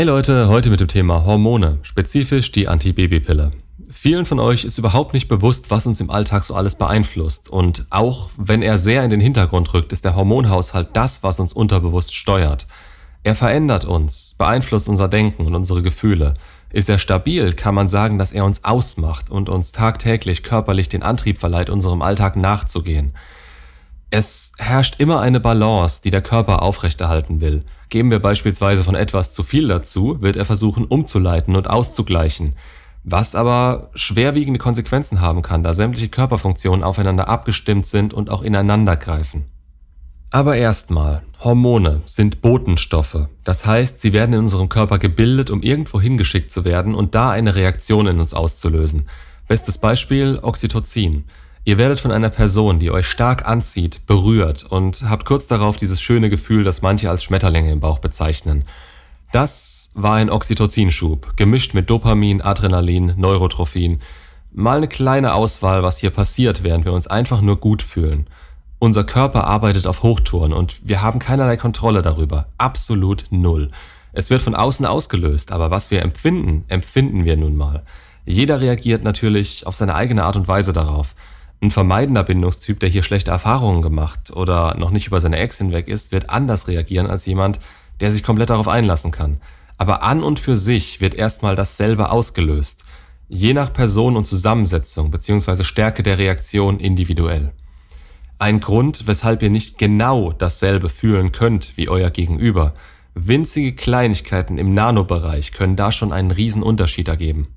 Hey Leute, heute mit dem Thema Hormone, spezifisch die Antibabypille. Vielen von euch ist überhaupt nicht bewusst, was uns im Alltag so alles beeinflusst. Und auch wenn er sehr in den Hintergrund rückt, ist der Hormonhaushalt das, was uns unterbewusst steuert. Er verändert uns, beeinflusst unser Denken und unsere Gefühle. Ist er stabil, kann man sagen, dass er uns ausmacht und uns tagtäglich körperlich den Antrieb verleiht, unserem Alltag nachzugehen. Es herrscht immer eine Balance, die der Körper aufrechterhalten will. Geben wir beispielsweise von etwas zu viel dazu, wird er versuchen umzuleiten und auszugleichen, was aber schwerwiegende Konsequenzen haben kann, da sämtliche Körperfunktionen aufeinander abgestimmt sind und auch ineinander greifen. Aber erstmal, Hormone sind Botenstoffe. Das heißt, sie werden in unserem Körper gebildet, um irgendwo hingeschickt zu werden und da eine Reaktion in uns auszulösen. Bestes Beispiel Oxytocin. Ihr werdet von einer Person, die euch stark anzieht, berührt und habt kurz darauf dieses schöne Gefühl, das manche als Schmetterlinge im Bauch bezeichnen. Das war ein Oxytocinschub, gemischt mit Dopamin, Adrenalin, Neurotrophin. Mal eine kleine Auswahl, was hier passiert, während wir uns einfach nur gut fühlen. Unser Körper arbeitet auf Hochtouren und wir haben keinerlei Kontrolle darüber. Absolut null. Es wird von außen ausgelöst, aber was wir empfinden, empfinden wir nun mal. Jeder reagiert natürlich auf seine eigene Art und Weise darauf. Ein vermeidender Bindungstyp, der hier schlechte Erfahrungen gemacht oder noch nicht über seine Ex hinweg ist, wird anders reagieren als jemand, der sich komplett darauf einlassen kann. Aber an und für sich wird erstmal dasselbe ausgelöst, je nach Person und Zusammensetzung bzw. Stärke der Reaktion individuell. Ein Grund, weshalb ihr nicht genau dasselbe fühlen könnt wie euer Gegenüber. Winzige Kleinigkeiten im Nanobereich können da schon einen riesen Unterschied ergeben.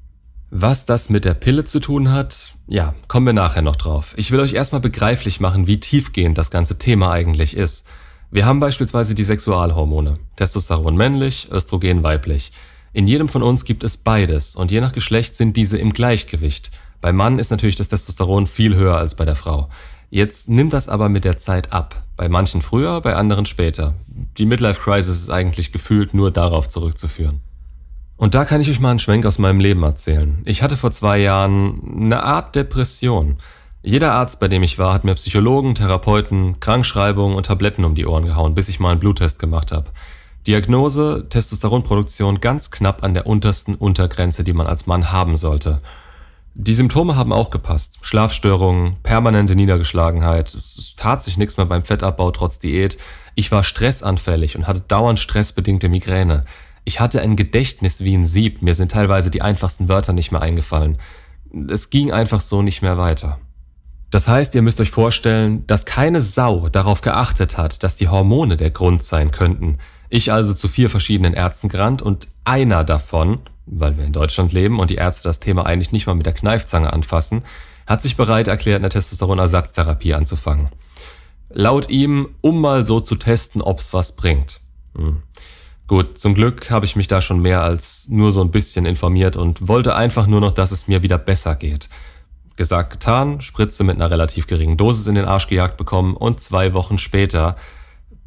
Was das mit der Pille zu tun hat, ja, kommen wir nachher noch drauf. Ich will euch erstmal begreiflich machen, wie tiefgehend das ganze Thema eigentlich ist. Wir haben beispielsweise die Sexualhormone. Testosteron männlich, Östrogen weiblich. In jedem von uns gibt es beides und je nach Geschlecht sind diese im Gleichgewicht. Beim Mann ist natürlich das Testosteron viel höher als bei der Frau. Jetzt nimmt das aber mit der Zeit ab. Bei manchen früher, bei anderen später. Die Midlife Crisis ist eigentlich gefühlt nur darauf zurückzuführen. Und da kann ich euch mal einen Schwenk aus meinem Leben erzählen. Ich hatte vor zwei Jahren eine Art Depression. Jeder Arzt, bei dem ich war, hat mir Psychologen, Therapeuten, Krankschreibungen und Tabletten um die Ohren gehauen, bis ich mal einen Bluttest gemacht habe. Diagnose, Testosteronproduktion ganz knapp an der untersten Untergrenze, die man als Mann haben sollte. Die Symptome haben auch gepasst. Schlafstörungen, permanente Niedergeschlagenheit, es tat sich nichts mehr beim Fettabbau trotz Diät. Ich war stressanfällig und hatte dauernd stressbedingte Migräne. Ich hatte ein Gedächtnis wie ein Sieb, mir sind teilweise die einfachsten Wörter nicht mehr eingefallen. Es ging einfach so nicht mehr weiter. Das heißt, ihr müsst euch vorstellen, dass keine Sau darauf geachtet hat, dass die Hormone der Grund sein könnten. Ich also zu vier verschiedenen Ärzten gerannt und einer davon, weil wir in Deutschland leben und die Ärzte das Thema eigentlich nicht mal mit der Kneifzange anfassen, hat sich bereit erklärt, eine Testosteronersatztherapie anzufangen. Laut ihm, um mal so zu testen, ob's was bringt. Hm. Gut, zum Glück habe ich mich da schon mehr als nur so ein bisschen informiert und wollte einfach nur noch, dass es mir wieder besser geht. Gesagt, getan, Spritze mit einer relativ geringen Dosis in den Arsch gejagt bekommen und zwei Wochen später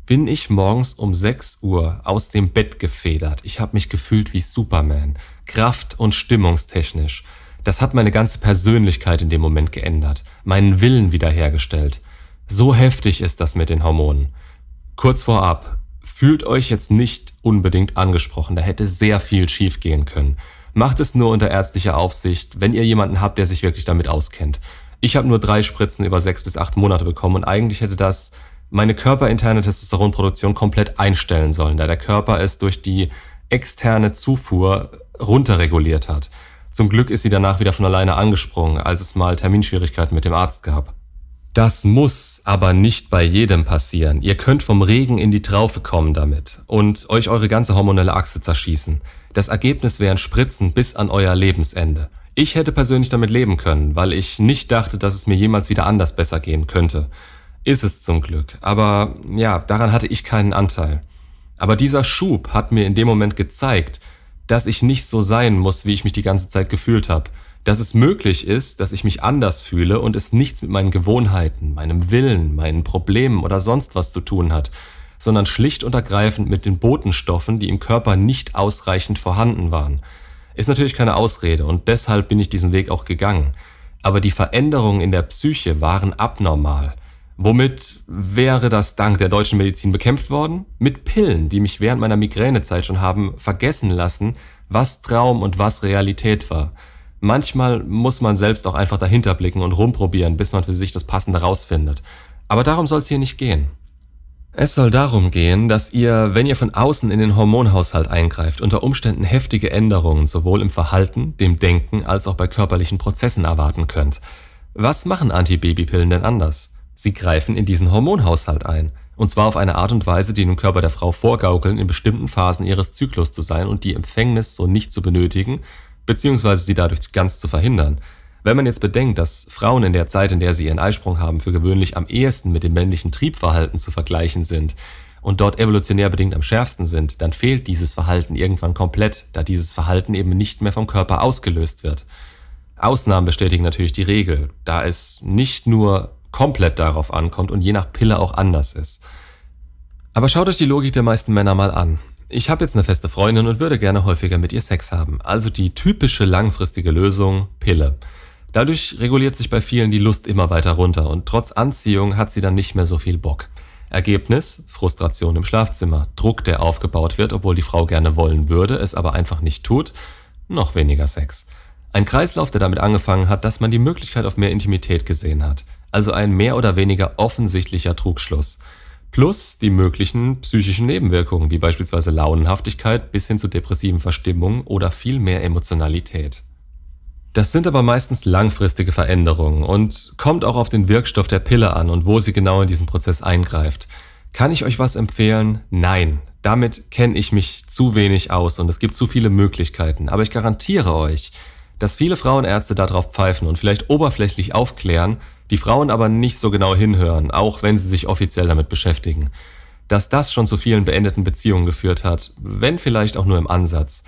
bin ich morgens um 6 Uhr aus dem Bett gefedert. Ich habe mich gefühlt wie Superman, kraft- und stimmungstechnisch. Das hat meine ganze Persönlichkeit in dem Moment geändert, meinen Willen wiederhergestellt. So heftig ist das mit den Hormonen. Kurz vorab, Fühlt euch jetzt nicht unbedingt angesprochen, da hätte sehr viel schiefgehen können. Macht es nur unter ärztlicher Aufsicht, wenn ihr jemanden habt, der sich wirklich damit auskennt. Ich habe nur drei Spritzen über sechs bis acht Monate bekommen und eigentlich hätte das meine körperinterne Testosteronproduktion komplett einstellen sollen, da der Körper es durch die externe Zufuhr runterreguliert hat. Zum Glück ist sie danach wieder von alleine angesprungen, als es mal Terminschwierigkeiten mit dem Arzt gab. Das muss aber nicht bei jedem passieren. Ihr könnt vom Regen in die Traufe kommen damit und euch eure ganze hormonelle Achse zerschießen. Das Ergebnis wären Spritzen bis an euer Lebensende. Ich hätte persönlich damit leben können, weil ich nicht dachte, dass es mir jemals wieder anders besser gehen könnte. Ist es zum Glück. Aber ja, daran hatte ich keinen Anteil. Aber dieser Schub hat mir in dem Moment gezeigt, dass ich nicht so sein muss, wie ich mich die ganze Zeit gefühlt habe dass es möglich ist, dass ich mich anders fühle und es nichts mit meinen Gewohnheiten, meinem Willen, meinen Problemen oder sonst was zu tun hat, sondern schlicht und ergreifend mit den Botenstoffen, die im Körper nicht ausreichend vorhanden waren. Ist natürlich keine Ausrede und deshalb bin ich diesen Weg auch gegangen. Aber die Veränderungen in der Psyche waren abnormal. Womit wäre das dank der deutschen Medizin bekämpft worden? Mit Pillen, die mich während meiner Migränezeit schon haben vergessen lassen, was Traum und was Realität war. Manchmal muss man selbst auch einfach dahinter blicken und rumprobieren, bis man für sich das Passende rausfindet. Aber darum soll es hier nicht gehen. Es soll darum gehen, dass ihr, wenn ihr von außen in den Hormonhaushalt eingreift, unter Umständen heftige Änderungen sowohl im Verhalten, dem Denken als auch bei körperlichen Prozessen erwarten könnt. Was machen Antibabypillen denn anders? Sie greifen in diesen Hormonhaushalt ein. Und zwar auf eine Art und Weise, die dem Körper der Frau vorgaukeln, in bestimmten Phasen ihres Zyklus zu sein und die Empfängnis so nicht zu benötigen, beziehungsweise sie dadurch ganz zu verhindern. Wenn man jetzt bedenkt, dass Frauen in der Zeit, in der sie ihren Eisprung haben, für gewöhnlich am ehesten mit dem männlichen Triebverhalten zu vergleichen sind und dort evolutionär bedingt am schärfsten sind, dann fehlt dieses Verhalten irgendwann komplett, da dieses Verhalten eben nicht mehr vom Körper ausgelöst wird. Ausnahmen bestätigen natürlich die Regel, da es nicht nur komplett darauf ankommt und je nach Pille auch anders ist. Aber schaut euch die Logik der meisten Männer mal an. Ich habe jetzt eine feste Freundin und würde gerne häufiger mit ihr Sex haben. Also die typische langfristige Lösung Pille. Dadurch reguliert sich bei vielen die Lust immer weiter runter und trotz Anziehung hat sie dann nicht mehr so viel Bock. Ergebnis? Frustration im Schlafzimmer, Druck, der aufgebaut wird, obwohl die Frau gerne wollen würde, es aber einfach nicht tut, noch weniger Sex. Ein Kreislauf, der damit angefangen hat, dass man die Möglichkeit auf mehr Intimität gesehen hat also ein mehr oder weniger offensichtlicher Trugschluss. Plus die möglichen psychischen Nebenwirkungen, wie beispielsweise Launenhaftigkeit bis hin zu depressiven Verstimmungen oder viel mehr Emotionalität. Das sind aber meistens langfristige Veränderungen und kommt auch auf den Wirkstoff der Pille an und wo sie genau in diesen Prozess eingreift. Kann ich euch was empfehlen? Nein. Damit kenne ich mich zu wenig aus und es gibt zu viele Möglichkeiten. Aber ich garantiere euch, dass viele Frauenärzte darauf pfeifen und vielleicht oberflächlich aufklären, die Frauen aber nicht so genau hinhören, auch wenn sie sich offiziell damit beschäftigen. Dass das schon zu vielen beendeten Beziehungen geführt hat, wenn vielleicht auch nur im Ansatz,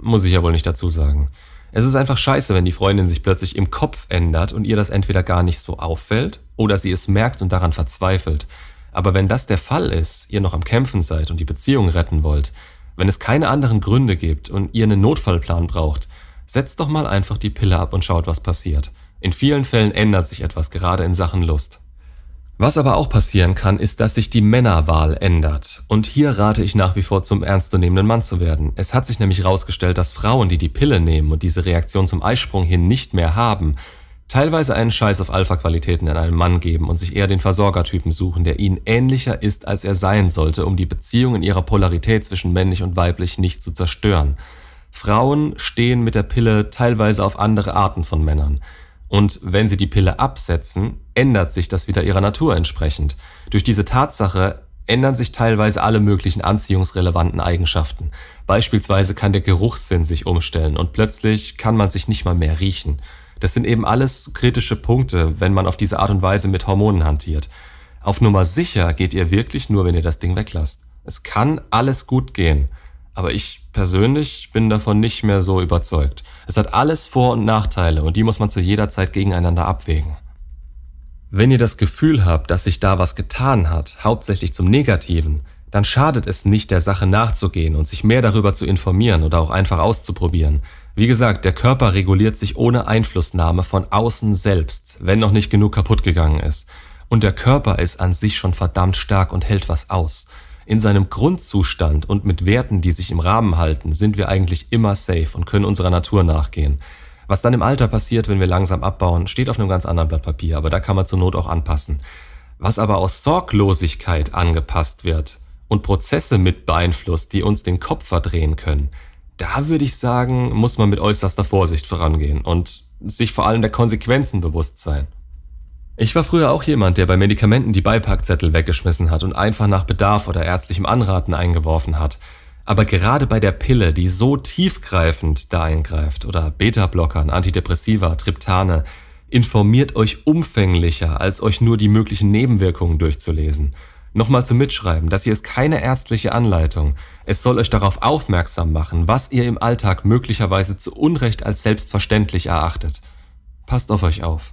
muss ich ja wohl nicht dazu sagen. Es ist einfach scheiße, wenn die Freundin sich plötzlich im Kopf ändert und ihr das entweder gar nicht so auffällt oder sie es merkt und daran verzweifelt. Aber wenn das der Fall ist, ihr noch am Kämpfen seid und die Beziehung retten wollt, wenn es keine anderen Gründe gibt und ihr einen Notfallplan braucht, setzt doch mal einfach die Pille ab und schaut, was passiert. In vielen Fällen ändert sich etwas, gerade in Sachen Lust. Was aber auch passieren kann, ist, dass sich die Männerwahl ändert. Und hier rate ich nach wie vor zum ernstzunehmenden Mann zu werden. Es hat sich nämlich herausgestellt, dass Frauen, die die Pille nehmen und diese Reaktion zum Eisprung hin nicht mehr haben, teilweise einen Scheiß auf Alpha-Qualitäten in einem Mann geben und sich eher den Versorgertypen suchen, der ihnen ähnlicher ist, als er sein sollte, um die Beziehung in ihrer Polarität zwischen männlich und weiblich nicht zu zerstören. Frauen stehen mit der Pille teilweise auf andere Arten von Männern. Und wenn sie die Pille absetzen, ändert sich das wieder ihrer Natur entsprechend. Durch diese Tatsache ändern sich teilweise alle möglichen anziehungsrelevanten Eigenschaften. Beispielsweise kann der Geruchssinn sich umstellen und plötzlich kann man sich nicht mal mehr riechen. Das sind eben alles kritische Punkte, wenn man auf diese Art und Weise mit Hormonen hantiert. Auf Nummer sicher geht ihr wirklich nur, wenn ihr das Ding weglasst. Es kann alles gut gehen. Aber ich persönlich bin davon nicht mehr so überzeugt. Es hat alles Vor- und Nachteile und die muss man zu jeder Zeit gegeneinander abwägen. Wenn ihr das Gefühl habt, dass sich da was getan hat, hauptsächlich zum Negativen, dann schadet es nicht, der Sache nachzugehen und sich mehr darüber zu informieren oder auch einfach auszuprobieren. Wie gesagt, der Körper reguliert sich ohne Einflussnahme von außen selbst, wenn noch nicht genug kaputt gegangen ist. Und der Körper ist an sich schon verdammt stark und hält was aus. In seinem Grundzustand und mit Werten, die sich im Rahmen halten, sind wir eigentlich immer safe und können unserer Natur nachgehen. Was dann im Alter passiert, wenn wir langsam abbauen, steht auf einem ganz anderen Blatt Papier, aber da kann man zur Not auch anpassen. Was aber aus Sorglosigkeit angepasst wird und Prozesse mit beeinflusst, die uns den Kopf verdrehen können, da würde ich sagen, muss man mit äußerster Vorsicht vorangehen und sich vor allem der Konsequenzen bewusst sein. Ich war früher auch jemand, der bei Medikamenten die Beipackzettel weggeschmissen hat und einfach nach Bedarf oder ärztlichem Anraten eingeworfen hat. Aber gerade bei der Pille, die so tiefgreifend da eingreift, oder Beta-Blockern, Antidepressiva, Triptane, informiert euch umfänglicher, als euch nur die möglichen Nebenwirkungen durchzulesen. Nochmal zum Mitschreiben, das hier ist keine ärztliche Anleitung. Es soll euch darauf aufmerksam machen, was ihr im Alltag möglicherweise zu Unrecht als selbstverständlich erachtet. Passt auf euch auf.